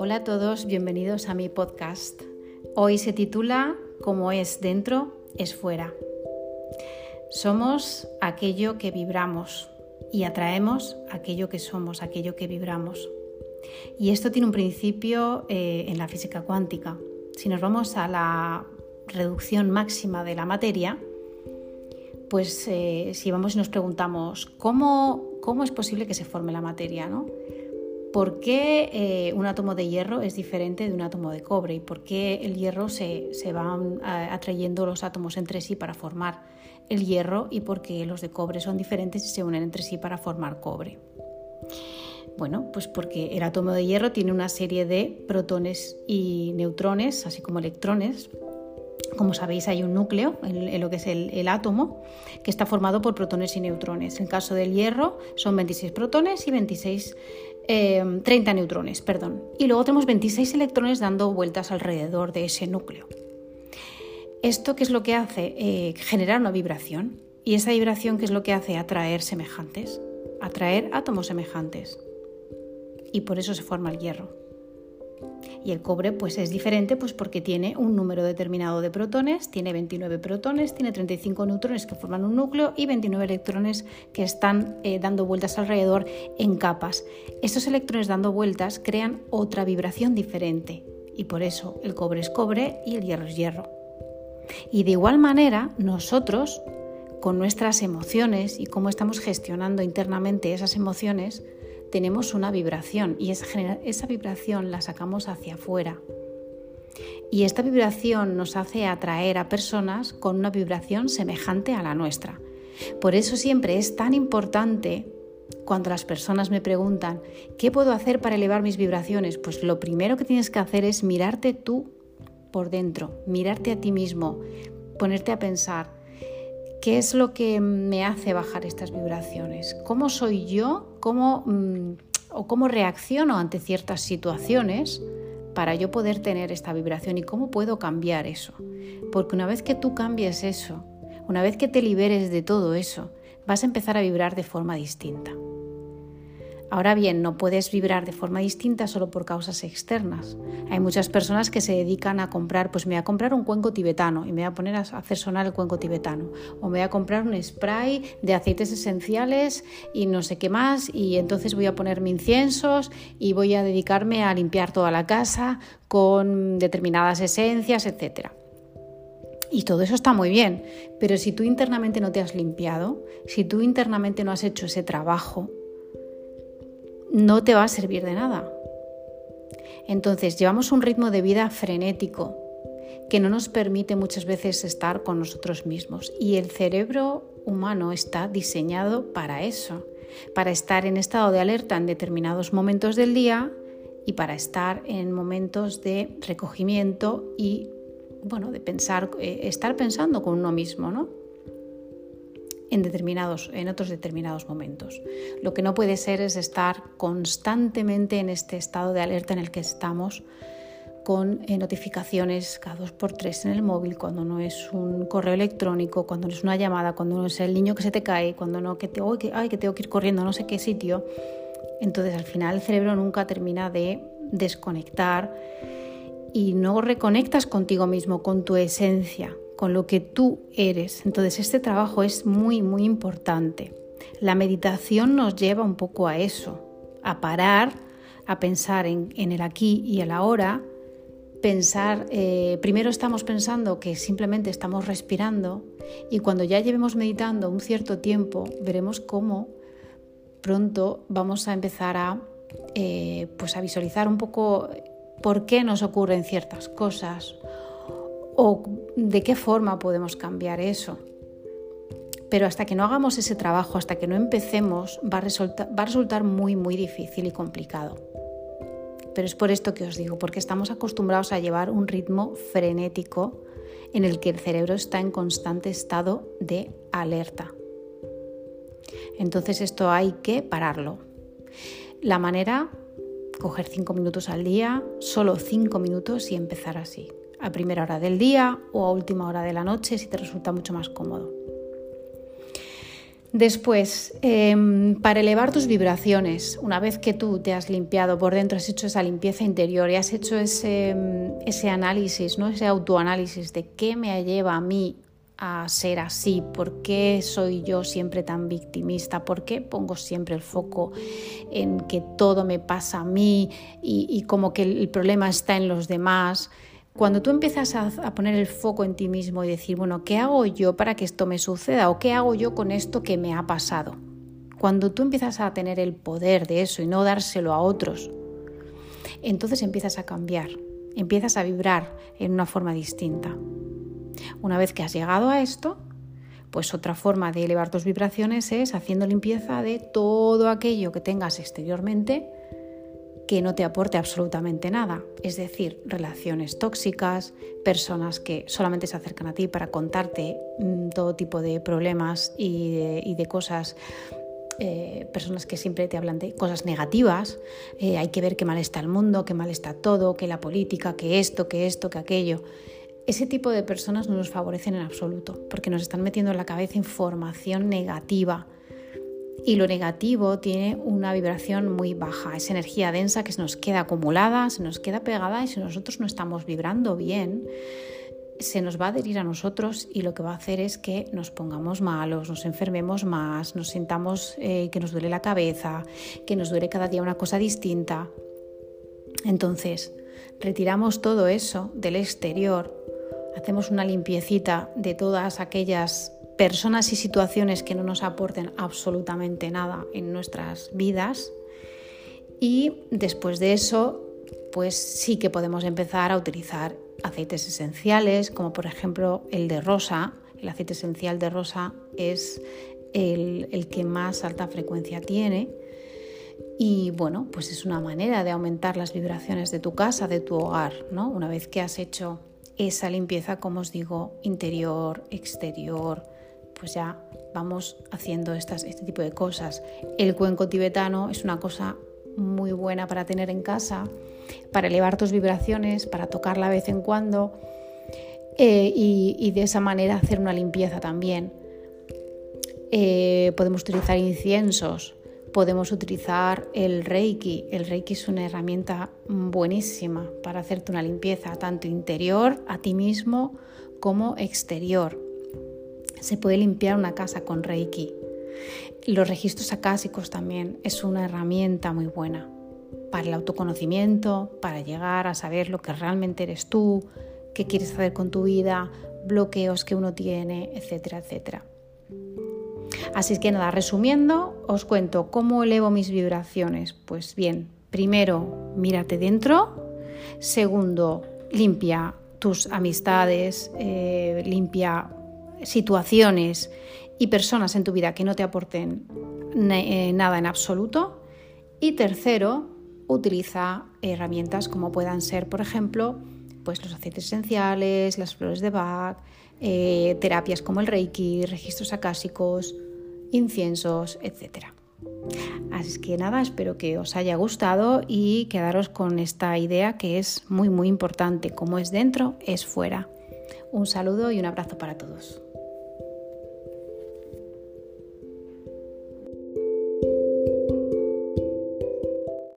Hola a todos, bienvenidos a mi podcast. Hoy se titula Como es dentro, es fuera. Somos aquello que vibramos y atraemos aquello que somos, aquello que vibramos. Y esto tiene un principio eh, en la física cuántica. Si nos vamos a la reducción máxima de la materia, pues eh, si vamos y nos preguntamos cómo, cómo es posible que se forme la materia, ¿no? ¿Por qué eh, un átomo de hierro es diferente de un átomo de cobre? ¿Y por qué el hierro se, se van atrayendo los átomos entre sí para formar el hierro y por qué los de cobre son diferentes y se unen entre sí para formar cobre? Bueno, pues porque el átomo de hierro tiene una serie de protones y neutrones, así como electrones, como sabéis, hay un núcleo en, lo que es el, átomo que está formado por protones y neutrones. En el caso del hierro son 26 protones y 26, 30 eh, neutrones. Perdón. Y luego tenemos 26 electrones dando vueltas alrededor de ese núcleo. ¿Esto qué es lo que hace? Eh, generar una vibración. Y esa vibración, ¿qué es lo que hace? Atraer semejantes, atraer átomos semejantes. Y por eso se forma el hierro. Y el cobre pues es diferente pues porque tiene un número determinado de protones, tiene 29 protones, tiene 35 neutrones que forman un núcleo y 29 electrones que están eh, dando vueltas alrededor en capas. Estos electrones dando vueltas crean otra vibración diferente y por eso el cobre es cobre y el hierro es hierro. Y de igual manera nosotros con nuestras emociones y cómo estamos gestionando internamente esas emociones, tenemos una vibración y esa, vibración la sacamos hacia afuera. Y esta vibración nos hace atraer a personas con una vibración semejante a la nuestra. Por eso siempre es tan importante cuando las personas me preguntan, ¿qué puedo hacer para elevar mis vibraciones? Pues lo primero que tienes que hacer es mirarte tú por dentro, mirarte a ti mismo, ponerte a pensar, ¿Qué es lo que me hace bajar estas vibraciones? ¿Cómo soy yo? ¿Cómo, mm, ¿O cómo reacciono ante ciertas situaciones para yo poder tener esta vibración? ¿Y cómo puedo cambiar eso? Porque una vez que tú cambies eso, una vez que te liberes de todo eso, vas a empezar a vibrar de forma distinta. Ahora bien, no puedes vibrar de forma distinta solo por causas externas. Hay muchas personas que se dedican a comprar, pues me voy a comprar un cuenco tibetano y me voy a poner a hacer sonar el cuenco tibetano. O me voy a comprar un spray de aceites esenciales y no sé qué más y entonces voy a ponerme inciensos y voy a dedicarme a limpiar toda la casa con determinadas esencias, etc. Y todo eso está muy bien, pero si tú internamente no te has limpiado, si tú internamente no has hecho ese trabajo, no te va a servir de nada. Entonces, llevamos un ritmo de vida frenético que no nos permite muchas veces estar con nosotros mismos. Y el cerebro humano está diseñado para eso, para estar en estado de alerta en determinados momentos del día y para estar en momentos de recogimiento y, bueno, de pensar, eh, estar pensando con uno mismo, ¿no? En, determinados, en otros determinados momentos. Lo que no puede ser es estar constantemente en este estado de alerta en el que estamos con eh, notificaciones cada dos por tres en el móvil, cuando no es un correo electrónico, cuando no es una llamada, cuando no es el niño que se te cae, cuando no que, te, que, ay, que tengo que ir corriendo a no sé qué sitio. Entonces al final el cerebro nunca termina de desconectar y no reconectas contigo mismo, con tu esencia, con lo que tú eres. Entonces este trabajo es muy, muy importante. La meditación nos lleva un poco a eso, a parar, a pensar en, el aquí y el ahora, pensar, eh, primero estamos pensando que simplemente estamos respirando y cuando ya llevemos meditando un cierto tiempo veremos cómo pronto vamos a empezar a, eh, pues a visualizar un poco por qué nos ocurren ciertas cosas o de qué forma podemos cambiar eso. Pero hasta que no hagamos ese trabajo, hasta que no empecemos, va a, resultar, muy, muy difícil y complicado. Pero es por esto que os digo, porque estamos acostumbrados a llevar un ritmo frenético en el que el cerebro está en constante estado de alerta. Entonces esto hay que pararlo. La manera, coger cinco minutos al día, solo cinco minutos y empezar así a primera hora del día o a última hora de la noche si te resulta mucho más cómodo. Después, em, para elevar tus vibraciones, una vez que tú te has limpiado por dentro, has hecho esa limpieza interior y has hecho ese, ese análisis, ¿no? ese autoanálisis de qué me lleva a mí a ser así, por qué soy yo siempre tan victimista, por qué pongo siempre el foco en que todo me pasa a mí y como que el problema está en los demás. Cuando tú empiezas a, poner el foco en ti mismo y decir, bueno, ¿qué hago yo para que esto me suceda? ¿O qué hago yo con esto que me ha pasado? Cuando tú empiezas a tener el poder de eso y no dárselo a otros, entonces empiezas a cambiar, empiezas a vibrar en una forma distinta. Una vez que has llegado a esto, pues otra forma de elevar tus vibraciones es haciendo limpieza de todo aquello que tengas exteriormente que no te aporte absolutamente nada, es decir, relaciones tóxicas, personas que solamente se acercan a ti para contarte mm, todo tipo de problemas y de, cosas eh, personas que siempre te hablan de cosas negativas, eh, hay que ver qué mal está el mundo, qué mal está todo, que la política, que esto, que esto, que aquello. Ese tipo de personas no nos favorecen en absoluto, porque nos están metiendo en la cabeza información negativa, y lo negativo tiene una vibración muy baja, es energía densa que se nos queda acumulada, se nos queda pegada y si nosotros no estamos vibrando bien, se nos va a adherir a nosotros y lo que va a hacer es que nos pongamos malos, nos enfermemos más, nos sintamos eh, que nos duele la cabeza, que nos duele cada día una cosa distinta. Entonces, retiramos todo eso del exterior, hacemos una limpiecita de todas aquellas personas y situaciones que no nos aporten absolutamente nada en nuestras vidas. Y después de eso, pues sí que podemos empezar a utilizar aceites esenciales, como por ejemplo el de rosa. El aceite esencial de rosa es el, que más alta frecuencia tiene. Y bueno, pues es una manera de aumentar las vibraciones de tu casa, de tu hogar, ¿no? Una vez que has hecho esa limpieza, como os digo, interior, exterior, pues ya vamos haciendo estas, este tipo de cosas. El cuenco tibetano es una cosa muy buena para tener en casa, para elevar tus vibraciones, para tocarla de vez en cuando eh, y, de esa manera hacer una limpieza también. Eh, podemos utilizar inciensos, podemos utilizar el Reiki. El Reiki es una herramienta buenísima para hacerte una limpieza tanto interior a ti mismo como exterior. Se puede limpiar una casa con Reiki. Los registros acásicos también es una herramienta muy buena para el autoconocimiento, para llegar a saber lo que realmente eres tú, qué quieres hacer con tu vida, bloqueos que uno tiene, etcétera, etcétera. Así es que nada, resumiendo, os cuento cómo elevo mis vibraciones. Pues bien, primero, mírate dentro. Segundo, limpia tus amistades, eh, limpia situaciones y personas en tu vida que no te aporten eh, nada en absoluto. Y tercero, utiliza herramientas como puedan ser, por ejemplo, pues los aceites esenciales, las flores de Bach, eh, terapias como el Reiki, registros acásicos, inciensos, etc. Así que nada, espero que os haya gustado y quedaros con esta idea que es muy muy importante, como es dentro, es fuera. Un saludo y un abrazo para todos.